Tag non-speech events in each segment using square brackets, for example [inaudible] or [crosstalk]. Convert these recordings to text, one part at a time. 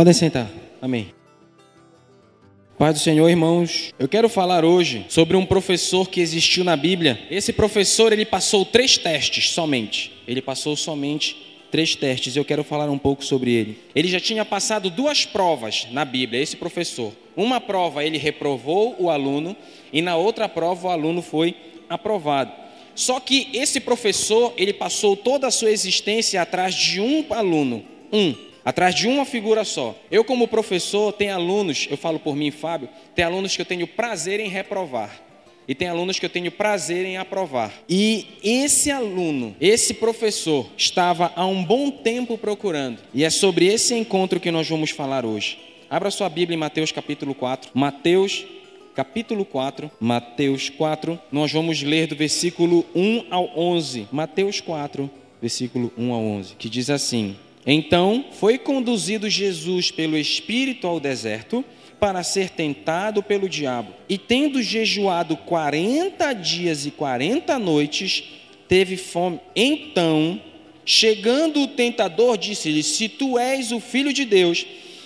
Podem sentar. Amém. Pai do Senhor, irmãos, eu quero falar hoje sobre um professor que existiu na Bíblia. Esse professor, ele passou três testes somente. Ele passou somente três testes. Eu quero falar um pouco sobre ele. Ele já tinha passado duas provas na Bíblia, esse professor. Uma prova ele reprovou o aluno e na outra prova o aluno foi aprovado. Só que esse professor, ele passou toda a sua existência atrás de um aluno, um atrás de uma figura só. Eu, como professor, tenho alunos, eu falo por mim, Fábio, tem alunos que eu tenho prazer em reprovar. E tem alunos que eu tenho prazer em aprovar. E esse aluno, esse professor, estava há um bom tempo procurando. E é sobre esse encontro que nós vamos falar hoje. Abra sua Bíblia em Mateus capítulo 4. Mateus capítulo 4, Mateus 4, nós vamos ler do versículo 1 ao 11. Mateus 4, versículo 1 ao 11, que diz assim: então foi conduzido Jesus pelo Espírito ao deserto para ser tentado pelo diabo. E tendo jejuado quarenta dias e quarenta noites, teve fome. Então, chegando o tentador, disse-lhe: Se tu és o filho de Deus,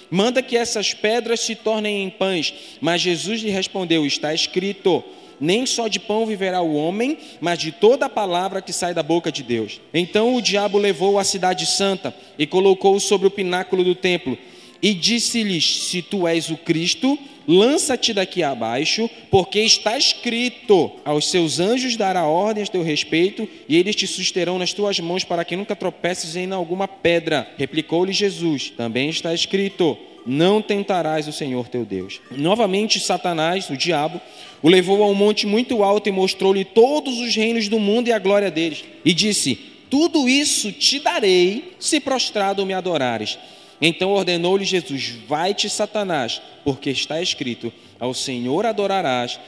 manda que essas pedras se tornem em pães. Mas Jesus lhe respondeu: Está escrito nem só de pão viverá o homem, mas de toda a palavra que sai da boca de Deus. Então o diabo levou a cidade santa e colocou-o sobre o pináculo do templo. E disse-lhes: Se tu és o Cristo, lança-te daqui abaixo, porque está escrito: Aos seus anjos dará ordens a teu respeito, e eles te susterão nas tuas mãos, para que nunca tropeces em alguma pedra. Replicou-lhe Jesus: Também está escrito: não tentarás o Senhor teu Deus. Novamente, Satanás, o diabo, o levou a um monte muito alto e mostrou-lhe todos os reinos do mundo e a glória deles. E disse: Tudo isso te darei se prostrado me adorares. Então ordenou-lhe Jesus: Vai-te, Satanás, porque está escrito: Ao Senhor adorarás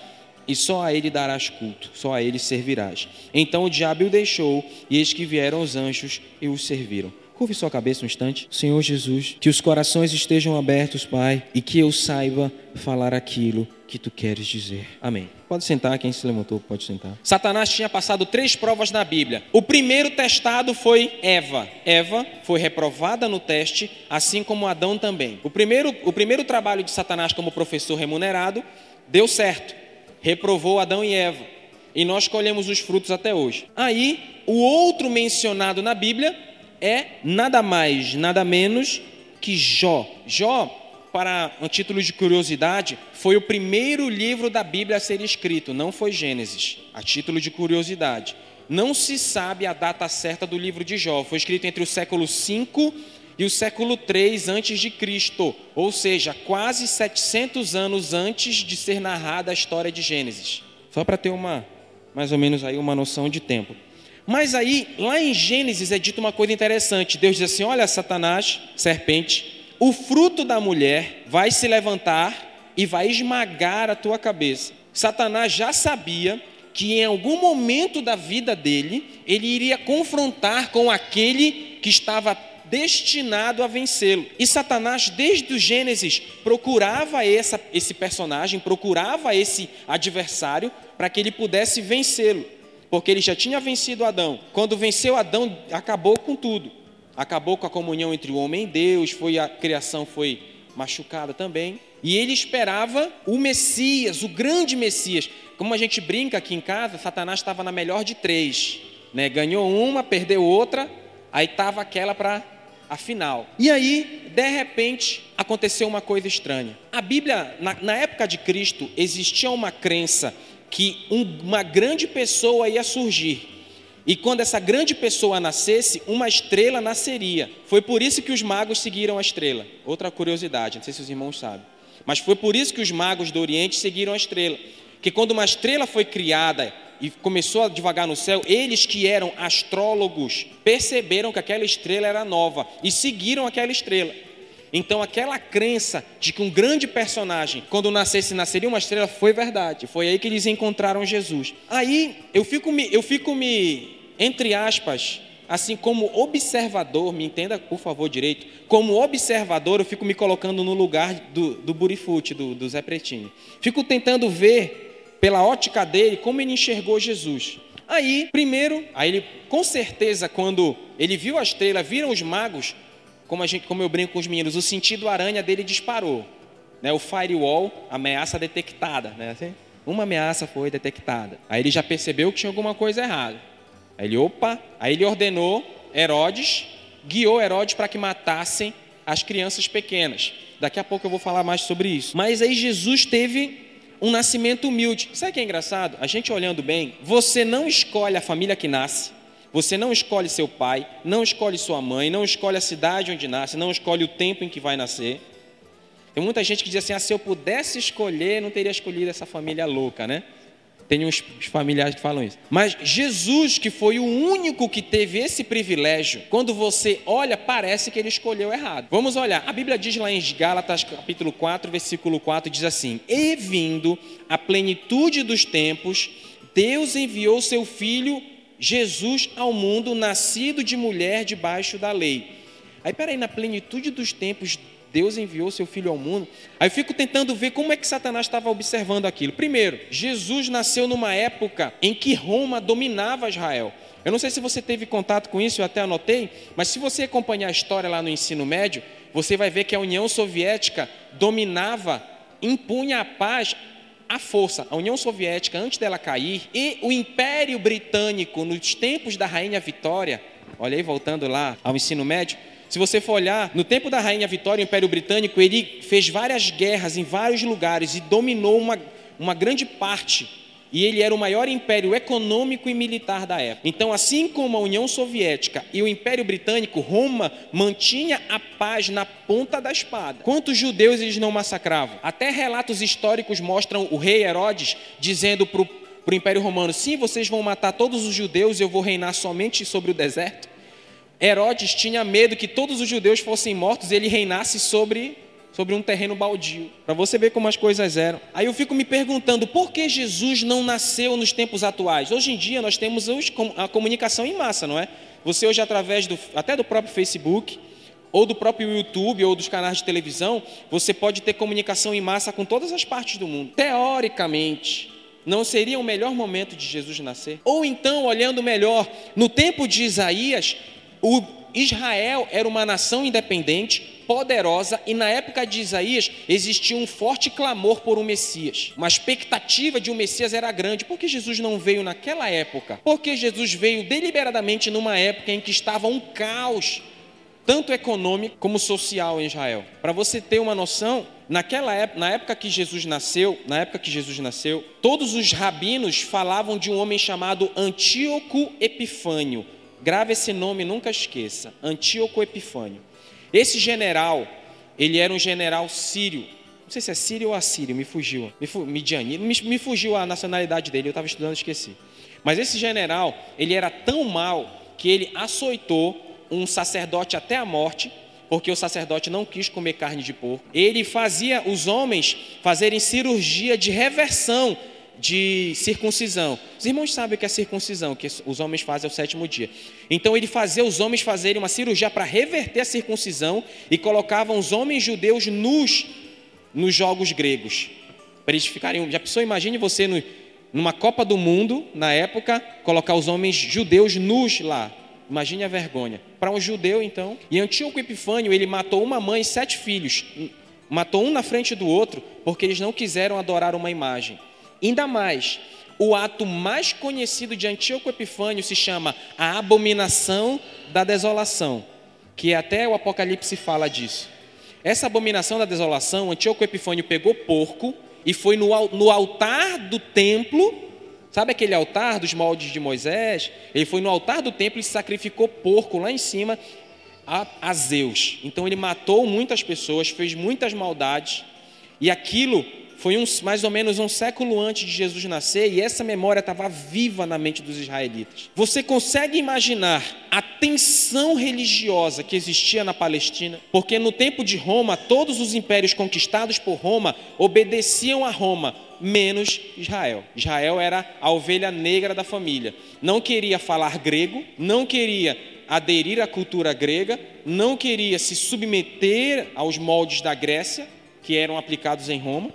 e só a ele darás culto, só a ele servirás. Então o diabo o deixou, e eis que vieram os anjos e o serviram. Curve sua cabeça um instante. Senhor Jesus, que os corações estejam abertos, Pai, e que eu saiba falar aquilo que tu queres dizer. Amém. Pode sentar, quem se levantou pode sentar. Satanás tinha passado três provas na Bíblia. O primeiro testado foi Eva. Eva foi reprovada no teste, assim como Adão também. O primeiro, o primeiro trabalho de Satanás como professor remunerado deu certo. Reprovou Adão e Eva. E nós colhemos os frutos até hoje. Aí, o outro mencionado na Bíblia é nada mais, nada menos que Jó. Jó, para um título de curiosidade, foi o primeiro livro da Bíblia a ser escrito, não foi Gênesis, a título de curiosidade. Não se sabe a data certa do livro de Jó, foi escrito entre o século 5 e o século 3 antes de Cristo, ou seja, quase 700 anos antes de ser narrada a história de Gênesis. Só para ter uma mais ou menos aí uma noção de tempo. Mas aí, lá em Gênesis é dito uma coisa interessante. Deus diz assim: Olha, Satanás, serpente, o fruto da mulher vai se levantar e vai esmagar a tua cabeça. Satanás já sabia que em algum momento da vida dele, ele iria confrontar com aquele que estava destinado a vencê-lo. E Satanás, desde o Gênesis, procurava essa, esse personagem, procurava esse adversário para que ele pudesse vencê-lo porque ele já tinha vencido Adão. Quando venceu Adão, acabou com tudo. Acabou com a comunhão entre o homem e Deus, foi a criação foi machucada também. E ele esperava o Messias, o grande Messias. Como a gente brinca aqui em casa, Satanás estava na melhor de três. Né? Ganhou uma, perdeu outra, aí estava aquela para a final. E aí, de repente, aconteceu uma coisa estranha. A Bíblia, na, na época de Cristo, existia uma crença que uma grande pessoa ia surgir. E quando essa grande pessoa nascesse, uma estrela nasceria. Foi por isso que os magos seguiram a estrela. Outra curiosidade, não sei se os irmãos sabem. Mas foi por isso que os magos do Oriente seguiram a estrela. Que quando uma estrela foi criada e começou a devagar no céu, eles que eram astrólogos perceberam que aquela estrela era nova e seguiram aquela estrela. Então aquela crença de que um grande personagem, quando nascesse, nasceria uma estrela, foi verdade. Foi aí que eles encontraram Jesus. Aí eu fico me, eu fico me entre aspas, assim como observador, me entenda por favor direito, como observador eu fico me colocando no lugar do, do Burifute, do, do Zé Pretinho. Fico tentando ver pela ótica dele como ele enxergou Jesus. Aí, primeiro, aí ele com certeza quando ele viu a estrela, viram os magos, como, a gente, como eu brinco com os meninos, o sentido aranha dele disparou. Né? O firewall, ameaça detectada. Né? Assim, uma ameaça foi detectada. Aí ele já percebeu que tinha alguma coisa errada. Aí ele, opa, aí ele ordenou Herodes, guiou Herodes para que matassem as crianças pequenas. Daqui a pouco eu vou falar mais sobre isso. Mas aí Jesus teve um nascimento humilde. Sabe o que é engraçado? A gente olhando bem, você não escolhe a família que nasce, você não escolhe seu pai, não escolhe sua mãe, não escolhe a cidade onde nasce, não escolhe o tempo em que vai nascer. Tem muita gente que diz assim: ah, se eu pudesse escolher, não teria escolhido essa família louca, né? Tem uns familiares que falam isso. Mas Jesus, que foi o único que teve esse privilégio, quando você olha, parece que ele escolheu errado. Vamos olhar. A Bíblia diz lá em Gálatas, capítulo 4, versículo 4, diz assim: E vindo a plenitude dos tempos, Deus enviou seu filho Jesus ao mundo, nascido de mulher debaixo da lei. Aí, peraí, na plenitude dos tempos, Deus enviou seu filho ao mundo. Aí eu fico tentando ver como é que Satanás estava observando aquilo. Primeiro, Jesus nasceu numa época em que Roma dominava Israel. Eu não sei se você teve contato com isso, eu até anotei, mas se você acompanhar a história lá no ensino médio, você vai ver que a União Soviética dominava, impunha a paz à força. A União Soviética, antes dela cair, e o Império Britânico, nos tempos da Rainha Vitória, olha aí, voltando lá ao ensino médio, se você for olhar, no tempo da Rainha Vitória, o Império Britânico, ele fez várias guerras em vários lugares e dominou uma, uma grande parte. E ele era o maior império econômico e militar da época. Então, assim como a União Soviética e o Império Britânico, Roma mantinha a paz na ponta da espada. Quantos judeus eles não massacravam? Até relatos históricos mostram o rei Herodes dizendo para o Império Romano: sim, vocês vão matar todos os judeus, eu vou reinar somente sobre o deserto. Herodes tinha medo que todos os judeus fossem mortos e ele reinasse sobre, sobre um terreno baldio. Para você ver como as coisas eram. Aí eu fico me perguntando por que Jesus não nasceu nos tempos atuais? Hoje em dia nós temos a comunicação em massa, não é? Você hoje, através do, até do próprio Facebook, ou do próprio YouTube, ou dos canais de televisão, você pode ter comunicação em massa com todas as partes do mundo. Teoricamente, não seria o melhor momento de Jesus nascer? Ou então, olhando melhor, no tempo de Isaías, o Israel era uma nação independente, poderosa, e na época de Isaías existia um forte clamor por um Messias. Uma expectativa de um Messias era grande. Por que Jesus não veio naquela época? Porque Jesus veio deliberadamente numa época em que estava um caos, tanto econômico como social em Israel. Para você ter uma noção, naquela época, na época que Jesus nasceu, na época que Jesus nasceu, todos os rabinos falavam de um homem chamado Antíoco Epifânio Grave esse nome, nunca esqueça. Antíoco Epifânio. Esse general, ele era um general sírio. Não sei se é sírio ou assírio, me fugiu. Me, fu me, me fugiu a nacionalidade dele, eu estava estudando esqueci. Mas esse general, ele era tão mal que ele açoitou um sacerdote até a morte, porque o sacerdote não quis comer carne de porco. Ele fazia os homens fazerem cirurgia de reversão de circuncisão. Os irmãos sabem que é circuncisão, que os homens fazem ao sétimo dia. Então ele fazia os homens fazerem uma cirurgia para reverter a circuncisão e colocavam os homens judeus nus nos jogos gregos. Para eles ficarem. Já pensou? Imagine você no, numa Copa do Mundo, na época, colocar os homens judeus nus lá. Imagine a vergonha. Para um judeu, então. E Antíoco Epifânio, ele matou uma mãe e sete filhos. Matou um na frente do outro, porque eles não quiseram adorar uma imagem. Ainda mais, o ato mais conhecido de Antíoco Epifânio se chama a abominação da desolação, que até o Apocalipse fala disso. Essa abominação da desolação, Antíoco Epifânio pegou porco e foi no, no altar do templo, sabe aquele altar dos moldes de Moisés? Ele foi no altar do templo e sacrificou porco lá em cima a, a Zeus. Então ele matou muitas pessoas, fez muitas maldades, e aquilo foi um, mais ou menos um século antes de Jesus nascer e essa memória estava viva na mente dos israelitas. Você consegue imaginar a tensão religiosa que existia na Palestina? Porque no tempo de Roma, todos os impérios conquistados por Roma obedeciam a Roma, menos Israel. Israel era a ovelha negra da família. Não queria falar grego, não queria aderir à cultura grega, não queria se submeter aos moldes da Grécia, que eram aplicados em Roma.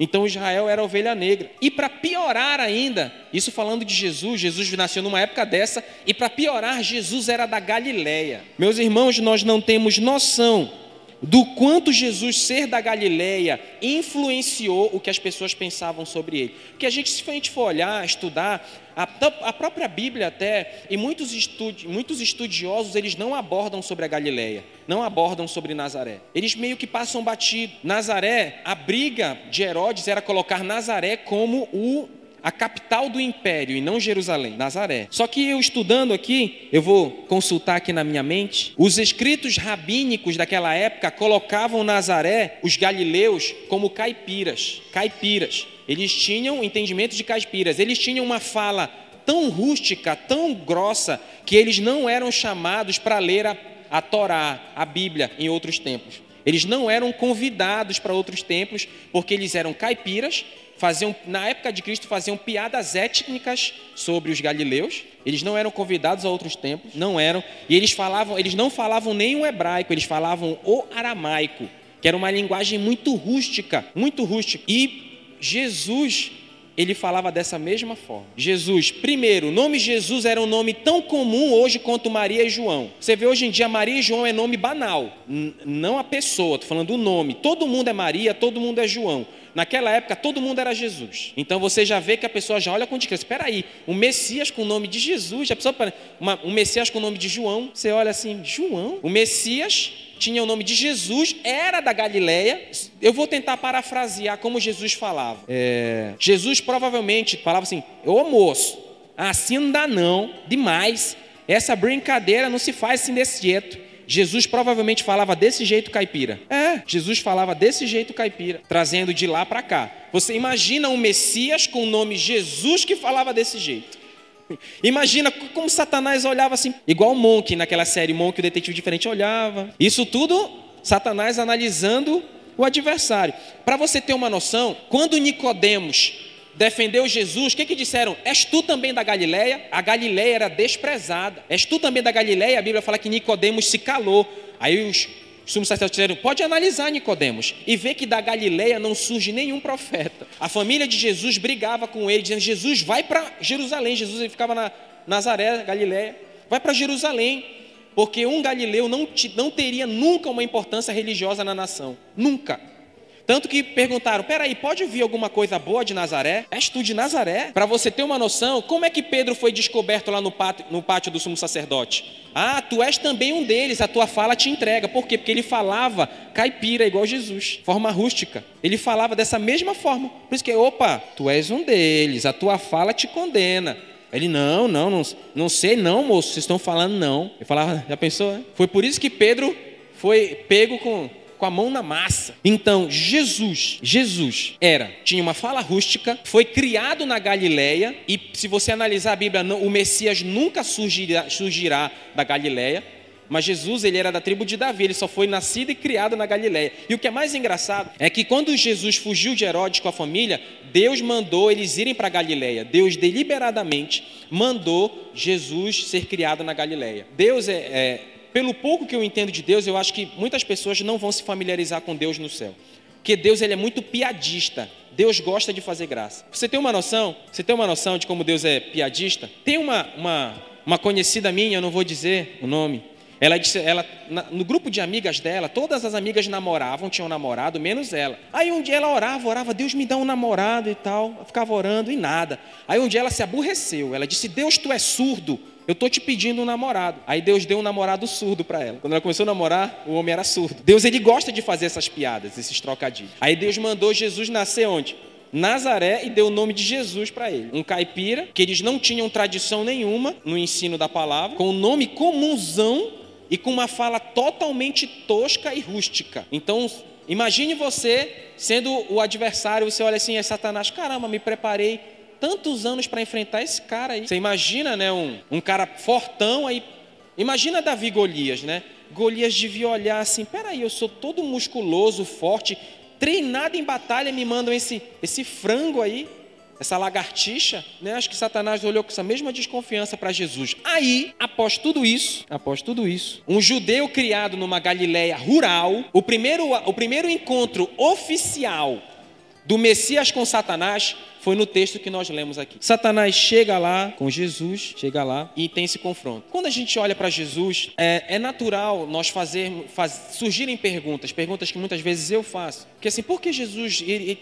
Então Israel era ovelha negra. E para piorar ainda, isso falando de Jesus, Jesus nasceu numa época dessa, e para piorar, Jesus era da Galileia. Meus irmãos, nós não temos noção do quanto Jesus ser da Galileia influenciou o que as pessoas pensavam sobre ele. Porque a gente, se a gente for olhar, estudar, a, a própria Bíblia até, e muitos, estudi, muitos estudiosos, eles não abordam sobre a Galileia, não abordam sobre Nazaré. Eles meio que passam batido. Nazaré, a briga de Herodes era colocar Nazaré como o a capital do império e não Jerusalém, Nazaré. Só que eu estudando aqui, eu vou consultar aqui na minha mente, os escritos rabínicos daquela época colocavam Nazaré, os galileus, como caipiras, caipiras. Eles tinham entendimento de caipiras, eles tinham uma fala tão rústica, tão grossa, que eles não eram chamados para ler a, a Torá, a Bíblia, em outros tempos. Eles não eram convidados para outros templos, porque eles eram caipiras faziam, na época de Cristo, faziam piadas étnicas sobre os galileus. Eles não eram convidados a outros tempos, não eram. E eles falavam, eles não falavam nem o hebraico, eles falavam o aramaico, que era uma linguagem muito rústica, muito rústica. E Jesus ele falava dessa mesma forma. Jesus, primeiro, o nome Jesus era um nome tão comum hoje quanto Maria e João. Você vê hoje em dia Maria e João é nome banal, não a pessoa, estou falando o nome. Todo mundo é Maria, todo mundo é João. Naquela época, todo mundo era Jesus. Então você já vê que a pessoa já olha com descrença. Espera aí, um Messias com o nome de Jesus, a pessoa, uma, um Messias com o nome de João, você olha assim, João? O Messias tinha o nome de Jesus, era da Galileia. Eu vou tentar parafrasear como Jesus falava. É, Jesus provavelmente falava assim: Ô moço, assim não dá não, demais. Essa brincadeira não se faz assim desse jeito. Jesus provavelmente falava desse jeito caipira. É, Jesus falava desse jeito caipira, trazendo de lá para cá. Você imagina um Messias com o nome Jesus que falava desse jeito. [laughs] Imagina como Satanás olhava assim, igual o Monk naquela série Monk, o detetive diferente olhava. Isso tudo Satanás analisando o adversário. Para você ter uma noção, quando Nicodemos defendeu Jesus, o que, que disseram? És tu também da Galileia? A Galileia era desprezada. És tu também da Galileia? A Bíblia fala que Nicodemos se calou. Aí os sumos sacerdotes disseram, pode analisar Nicodemos e ver que da Galileia não surge nenhum profeta. A família de Jesus brigava com ele, dizendo, Jesus vai para Jerusalém. Jesus ele ficava na Nazaré, Galileia. Vai para Jerusalém, porque um galileu não, não teria nunca uma importância religiosa na nação. Nunca. Tanto que perguntaram: peraí, pode vir alguma coisa boa de Nazaré? És tu de Nazaré? Para você ter uma noção, como é que Pedro foi descoberto lá no pátio, no pátio do sumo sacerdote? Ah, tu és também um deles, a tua fala te entrega. Por quê? Porque ele falava caipira, igual Jesus, forma rústica. Ele falava dessa mesma forma. Por isso que, opa, tu és um deles, a tua fala te condena. Ele, não, não, não, não sei não, moço, vocês estão falando não. Ele falava, já pensou? Foi por isso que Pedro foi pego com com a mão na massa. Então, Jesus, Jesus era, tinha uma fala rústica, foi criado na Galileia, e se você analisar a Bíblia, o Messias nunca surgirá, surgirá da Galileia, mas Jesus, ele era da tribo de Davi, ele só foi nascido e criado na Galileia. E o que é mais engraçado é que quando Jesus fugiu de Herodes com a família, Deus mandou eles irem para Galileia. Deus deliberadamente mandou Jesus ser criado na Galileia. Deus é, é pelo pouco que eu entendo de Deus, eu acho que muitas pessoas não vão se familiarizar com Deus no céu. Porque Deus ele é muito piadista. Deus gosta de fazer graça. Você tem uma noção? Você tem uma noção de como Deus é piadista? Tem uma, uma, uma conhecida minha, eu não vou dizer o nome. Ela disse, ela, no grupo de amigas dela, todas as amigas namoravam, tinham namorado, menos ela. Aí um dia ela orava, orava, Deus me dá um namorado e tal. Eu ficava orando e nada. Aí um dia ela se aborreceu. Ela disse: Deus, tu é surdo. Eu estou te pedindo um namorado. Aí Deus deu um namorado surdo para ela. Quando ela começou a namorar, o homem era surdo. Deus ele gosta de fazer essas piadas, esses trocadilhos. Aí Deus mandou Jesus nascer onde? Nazaré e deu o nome de Jesus para ele. Um caipira, que eles não tinham tradição nenhuma no ensino da palavra, com o um nome comunzão e com uma fala totalmente tosca e rústica. Então, imagine você sendo o adversário, você olha assim, é Satanás, caramba, me preparei tantos anos para enfrentar esse cara aí. Você imagina, né, um, um cara fortão aí. Imagina Davi Golias, né? Golias devia olhar assim: peraí, eu sou todo musculoso, forte, treinado em batalha, me mandam esse, esse frango aí, essa lagartixa, né? Acho que Satanás olhou com essa mesma desconfiança para Jesus. Aí, após tudo isso, após tudo isso, um judeu criado numa Galileia rural, o primeiro, o primeiro encontro oficial do Messias com Satanás foi no texto que nós lemos aqui. Satanás chega lá com Jesus, chega lá e tem esse confronto. Quando a gente olha para Jesus, é, é, natural nós fazer, faz, surgirem perguntas, perguntas que muitas vezes eu faço. Porque assim, por que Jesus ele, ele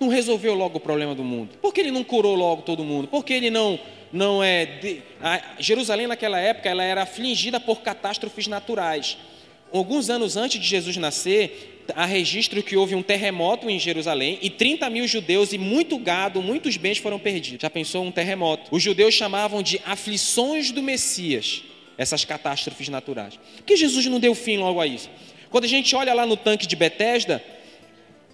não resolveu logo o problema do mundo? Por que ele não curou logo todo mundo? Por que ele não não é de, Jerusalém naquela época ela era afligida por catástrofes naturais. Alguns anos antes de Jesus nascer, há registro que houve um terremoto em Jerusalém e 30 mil judeus e muito gado, muitos bens foram perdidos. Já pensou um terremoto? Os judeus chamavam de aflições do Messias, essas catástrofes naturais. Por que Jesus não deu fim logo a isso? Quando a gente olha lá no tanque de Betesda,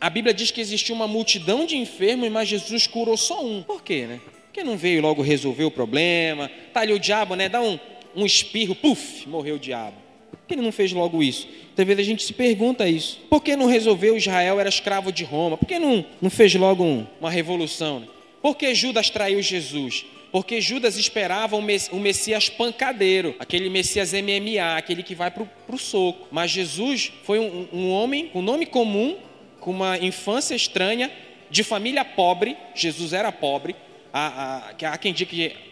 a Bíblia diz que existiu uma multidão de enfermos, mas Jesus curou só um. Por quê, né? Porque não veio logo resolver o problema. Tá ali o diabo, né? Dá um, um espirro, puf, morreu o diabo. Por que ele não fez logo isso? Talvez a gente se pergunta isso. Por que não resolveu Israel era escravo de Roma? Por que não, não fez logo um, uma revolução? Né? Por que Judas traiu Jesus? Porque Judas esperava um Messias pancadeiro, aquele Messias MMA, aquele que vai para o soco. Mas Jesus foi um, um homem com nome comum, com uma infância estranha, de família pobre. Jesus era pobre, há, há, há quem diga que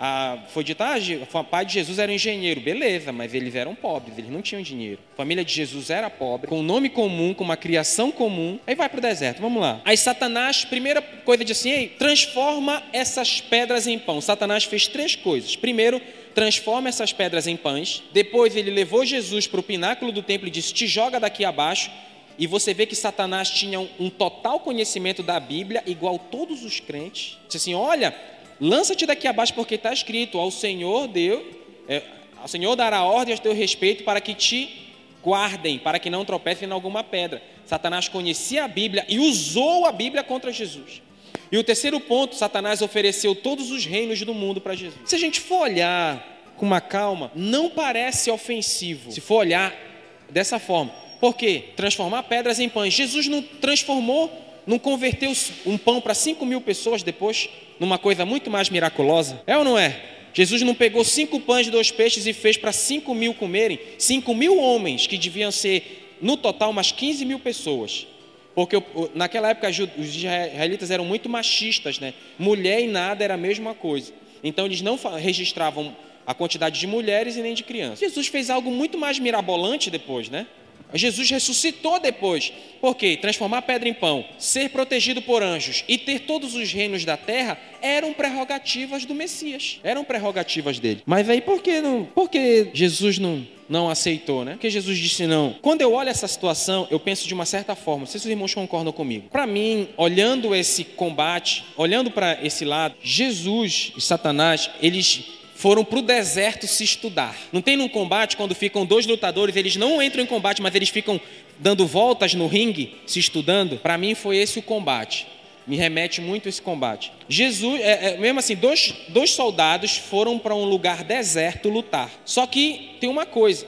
a, foi dito, ah, o pai de Jesus era um engenheiro, beleza, mas eles eram pobres, eles não tinham dinheiro. A família de Jesus era pobre, com um nome comum, com uma criação comum. Aí vai para o deserto, vamos lá. Aí Satanás, primeira coisa diz assim, Ei, transforma essas pedras em pão. Satanás fez três coisas. Primeiro, transforma essas pedras em pães. Depois ele levou Jesus para o pináculo do templo e disse, te joga daqui abaixo e você vê que Satanás tinha um, um total conhecimento da Bíblia, igual todos os crentes. Disse assim: olha, lança-te daqui abaixo, porque está escrito: ao Senhor deu, é, ao Senhor dará ordem a teu respeito para que te guardem, para que não tropecem em alguma pedra. Satanás conhecia a Bíblia e usou a Bíblia contra Jesus. E o terceiro ponto, Satanás ofereceu todos os reinos do mundo para Jesus. Se a gente for olhar com uma calma, não parece ofensivo. Se for olhar dessa forma, por quê? Transformar pedras em pães. Jesus não transformou, não converteu um pão para 5 mil pessoas depois, numa coisa muito mais miraculosa? É ou não é? Jesus não pegou cinco pães e dois peixes e fez para 5 mil comerem, 5 mil homens, que deviam ser, no total, umas 15 mil pessoas. Porque naquela época os israelitas eram muito machistas, né? Mulher e nada era a mesma coisa. Então eles não registravam a quantidade de mulheres e nem de crianças. Jesus fez algo muito mais mirabolante depois, né? Jesus ressuscitou depois. Por quê? Transformar pedra em pão, ser protegido por anjos e ter todos os reinos da terra eram prerrogativas do Messias. Eram prerrogativas dele. Mas aí por que não? Por que Jesus não não aceitou, né? Porque Jesus disse não. Quando eu olho essa situação, eu penso de uma certa forma. Não sei se os irmãos concordam comigo. Para mim, olhando esse combate, olhando para esse lado, Jesus e Satanás, eles foram para o deserto se estudar. Não tem num combate quando ficam dois lutadores, eles não entram em combate, mas eles ficam dando voltas no ringue, se estudando. Para mim foi esse o combate. Me remete muito esse combate. Jesus, é, é, mesmo assim, dois, dois soldados foram para um lugar deserto lutar. Só que tem uma coisa: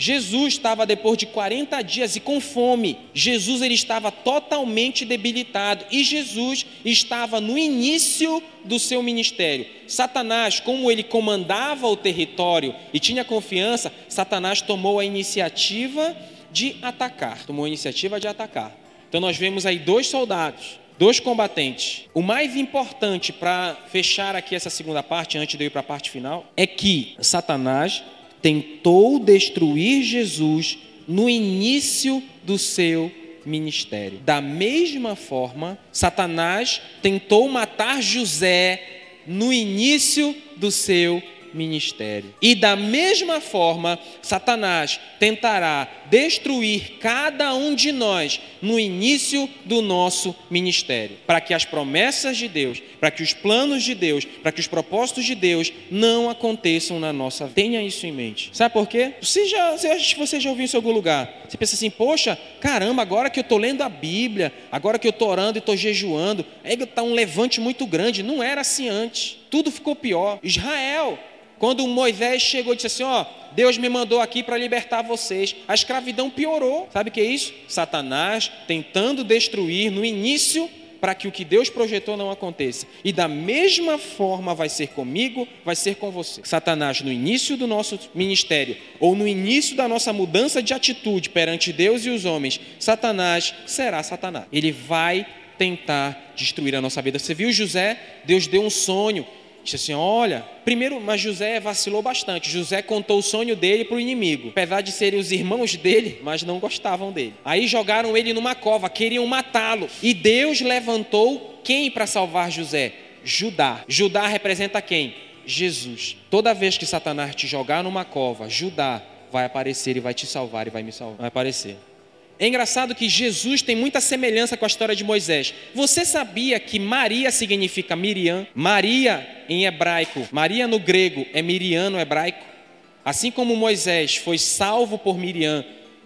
Jesus estava depois de 40 dias e com fome. Jesus ele estava totalmente debilitado e Jesus estava no início do seu ministério. Satanás, como ele comandava o território e tinha confiança, Satanás tomou a iniciativa de atacar. Tomou a iniciativa de atacar. Então nós vemos aí dois soldados, dois combatentes. O mais importante para fechar aqui essa segunda parte, antes de eu ir para a parte final, é que Satanás tentou destruir Jesus no início do seu ministério. Da mesma forma, Satanás tentou matar José no início do seu ministério ministério. E da mesma forma, Satanás tentará destruir cada um de nós no início do nosso ministério, para que as promessas de Deus, para que os planos de Deus, para que os propósitos de Deus não aconteçam na nossa vida. Tenha isso em mente. Sabe por quê? Você já, você já ouviu isso em algum lugar. Você pensa assim, poxa, caramba, agora que eu estou lendo a Bíblia, agora que eu estou orando e estou jejuando, está um levante muito grande. Não era assim antes. Tudo ficou pior. Israel quando Moisés chegou e disse assim: Ó, Deus me mandou aqui para libertar vocês. A escravidão piorou. Sabe o que é isso? Satanás tentando destruir no início para que o que Deus projetou não aconteça. E da mesma forma vai ser comigo, vai ser com você. Satanás, no início do nosso ministério, ou no início da nossa mudança de atitude perante Deus e os homens, Satanás será Satanás. Ele vai tentar destruir a nossa vida. Você viu José? Deus deu um sonho. Disse assim: Olha, primeiro, mas José vacilou bastante. José contou o sonho dele para o inimigo, apesar de serem os irmãos dele, mas não gostavam dele. Aí jogaram ele numa cova, queriam matá-lo. E Deus levantou quem para salvar José? Judá. Judá representa quem? Jesus. Toda vez que Satanás te jogar numa cova, Judá vai aparecer e vai te salvar e vai me salvar. Vai aparecer. É engraçado que Jesus tem muita semelhança com a história de Moisés. Você sabia que Maria significa Miriam? Maria em hebraico, Maria no grego é Miriam no hebraico. Assim como Moisés foi salvo por Miriam,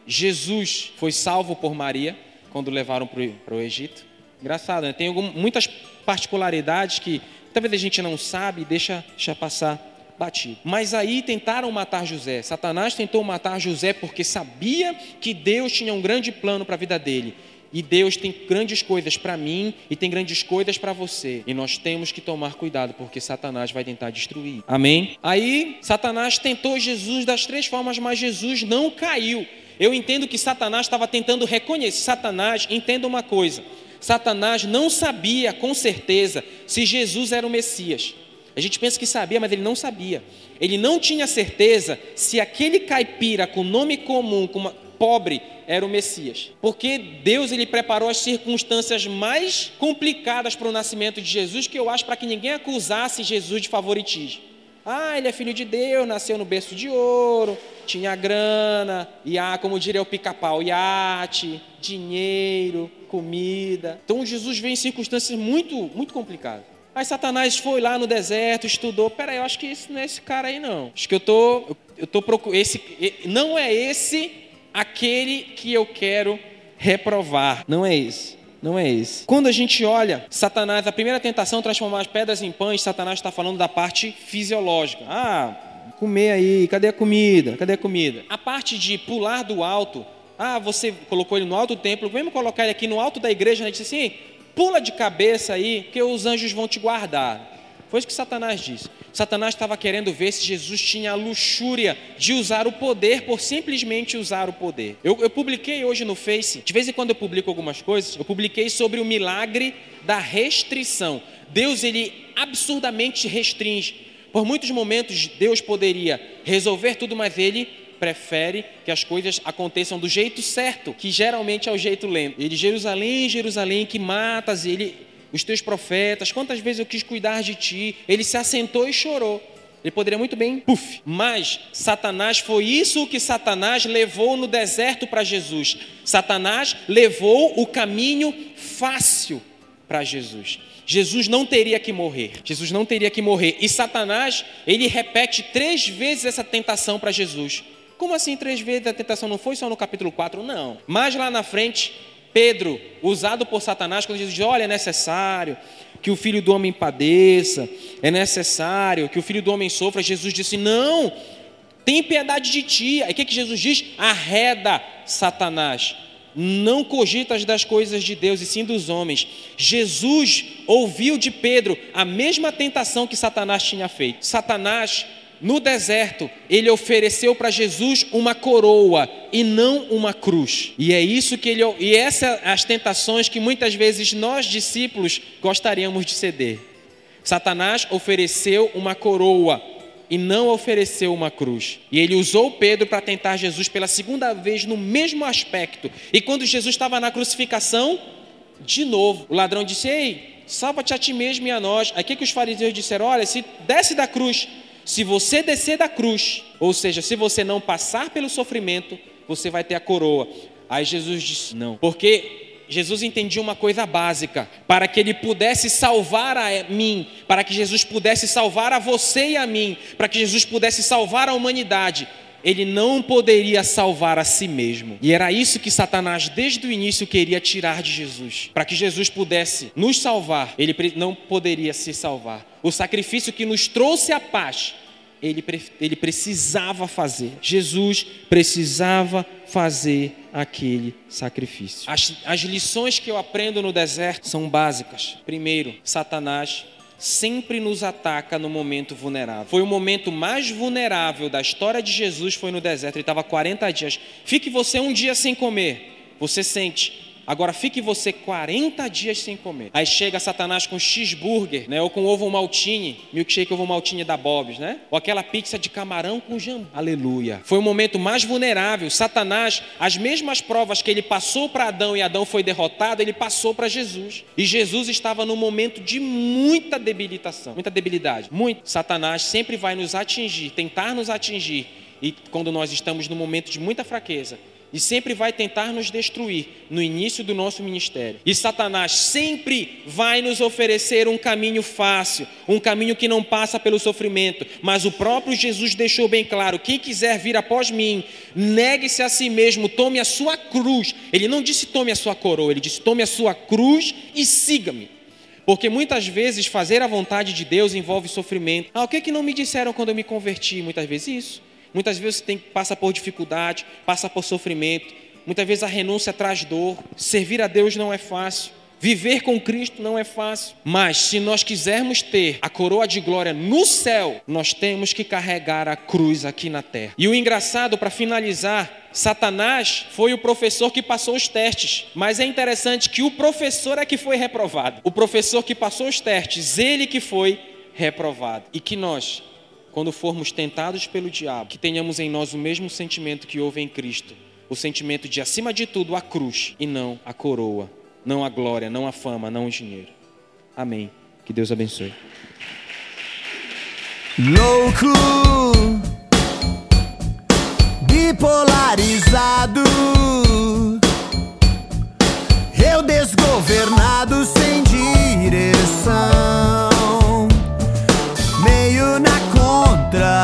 Jesus foi salvo por Maria quando levaram para o Egito. Engraçado, né? Tem muitas particularidades que talvez a gente não sabe e deixa, deixa passar batido. Mas aí tentaram matar José. Satanás tentou matar José porque sabia que Deus tinha um grande plano para a vida dele. E Deus tem grandes coisas para mim e tem grandes coisas para você. E nós temos que tomar cuidado porque Satanás vai tentar destruir. Amém? Aí Satanás tentou Jesus das três formas, mas Jesus não caiu. Eu entendo que Satanás estava tentando reconhecer. Satanás, entenda uma coisa: Satanás não sabia com certeza se Jesus era o Messias. A gente pensa que sabia, mas ele não sabia. Ele não tinha certeza se aquele caipira com nome comum, com uma, pobre, era o Messias. Porque Deus ele preparou as circunstâncias mais complicadas para o nascimento de Jesus, que eu acho para que ninguém acusasse Jesus de favoritismo. Ah, ele é filho de Deus, nasceu no berço de ouro, tinha grana, e ah, como diria o pica-pau, iate, dinheiro, comida. Então Jesus veio em circunstâncias muito, muito complicadas. Aí Satanás foi lá no deserto, estudou. Peraí, eu acho que esse não é esse cara aí, não. Acho que eu tô, eu tô procurando. Esse, não é esse aquele que eu quero reprovar. Não é esse. Não é esse. Quando a gente olha, Satanás, a primeira tentação transformar as pedras em pães, Satanás está falando da parte fisiológica. Ah, comer aí, cadê a comida? Cadê a comida? A parte de pular do alto, ah, você colocou ele no alto do templo, vamos colocar ele aqui no alto da igreja, né? Disse assim, pula de cabeça aí, que os anjos vão te guardar. Foi isso que Satanás disse. Satanás estava querendo ver se Jesus tinha a luxúria de usar o poder por simplesmente usar o poder. Eu, eu, publiquei hoje no Face, de vez em quando eu publico algumas coisas, eu publiquei sobre o milagre da restrição. Deus, ele absurdamente restringe. Por muitos momentos, Deus poderia resolver tudo, mas ele prefere que as coisas aconteçam do jeito certo, que geralmente é o jeito lento. Ele, Jerusalém, Jerusalém, que matas, ele, os teus profetas, quantas vezes eu quis cuidar de ti. Ele se assentou e chorou. Ele poderia muito bem, puf. Mas Satanás foi isso que Satanás levou no deserto para Jesus. Satanás levou o caminho fácil para Jesus. Jesus não teria que morrer. Jesus não teria que morrer. E Satanás, ele repete três vezes essa tentação para Jesus. Como assim três vezes a tentação não foi só no capítulo 4? Não. Mais lá na frente, Pedro, usado por Satanás, quando diz: Olha, é necessário que o filho do homem padeça, é necessário que o filho do homem sofra. Jesus disse: Não, tem piedade de ti. Aí o que, que Jesus diz? Arreda Satanás. Não cogitas das coisas de Deus e sim dos homens. Jesus ouviu de Pedro a mesma tentação que Satanás tinha feito. Satanás no deserto, ele ofereceu para Jesus uma coroa e não uma cruz. E é isso que ele e essas as tentações que muitas vezes nós discípulos gostaríamos de ceder. Satanás ofereceu uma coroa e não ofereceu uma cruz. E ele usou Pedro para tentar Jesus pela segunda vez no mesmo aspecto. E quando Jesus estava na crucificação, de novo, o ladrão disse: "Ei, salva-te a ti mesmo e a nós". Aí que que os fariseus disseram: "Olha, se desce da cruz, se você descer da cruz, ou seja, se você não passar pelo sofrimento, você vai ter a coroa. Aí Jesus disse: não, porque Jesus entendia uma coisa básica: para que ele pudesse salvar a mim, para que Jesus pudesse salvar a você e a mim, para que Jesus pudesse salvar a humanidade, ele não poderia salvar a si mesmo. E era isso que Satanás, desde o início, queria tirar de Jesus. Para que Jesus pudesse nos salvar, ele não poderia se salvar. O sacrifício que nos trouxe a paz, ele, ele precisava fazer. Jesus precisava fazer aquele sacrifício. As, as lições que eu aprendo no deserto são básicas. Primeiro, Satanás sempre nos ataca no momento vulnerável. Foi o momento mais vulnerável da história de Jesus, foi no deserto. Ele estava 40 dias. Fique você um dia sem comer. Você sente. Agora fique você 40 dias sem comer. Aí chega Satanás com cheeseburger, né? Ou com ovo maltine, milkshake ovo maltine da Bob's, né? Ou aquela pizza de camarão com jambu. Aleluia. Foi o momento mais vulnerável. Satanás, as mesmas provas que ele passou para Adão e Adão foi derrotado, ele passou para Jesus. E Jesus estava num momento de muita debilitação, muita debilidade. Muito. Satanás sempre vai nos atingir, tentar nos atingir. E quando nós estamos num momento de muita fraqueza, e sempre vai tentar nos destruir no início do nosso ministério. E Satanás sempre vai nos oferecer um caminho fácil, um caminho que não passa pelo sofrimento, mas o próprio Jesus deixou bem claro: quem quiser vir após mim, negue-se a si mesmo, tome a sua cruz. Ele não disse tome a sua coroa, ele disse tome a sua cruz e siga-me. Porque muitas vezes fazer a vontade de Deus envolve sofrimento. Ah, o que, que não me disseram quando eu me converti? Muitas vezes isso. Muitas vezes você tem, passa por dificuldade, passa por sofrimento. Muitas vezes a renúncia traz dor. Servir a Deus não é fácil. Viver com Cristo não é fácil. Mas se nós quisermos ter a coroa de glória no céu, nós temos que carregar a cruz aqui na terra. E o engraçado, para finalizar, Satanás foi o professor que passou os testes, mas é interessante que o professor é que foi reprovado. O professor que passou os testes, ele que foi reprovado. E que nós quando formos tentados pelo diabo, que tenhamos em nós o mesmo sentimento que houve em Cristo, o sentimento de, acima de tudo, a cruz e não a coroa, não a glória, não a fama, não o dinheiro. Amém. Que Deus abençoe. Louco, bipolarizado, eu desgovernado sem direção. atrás.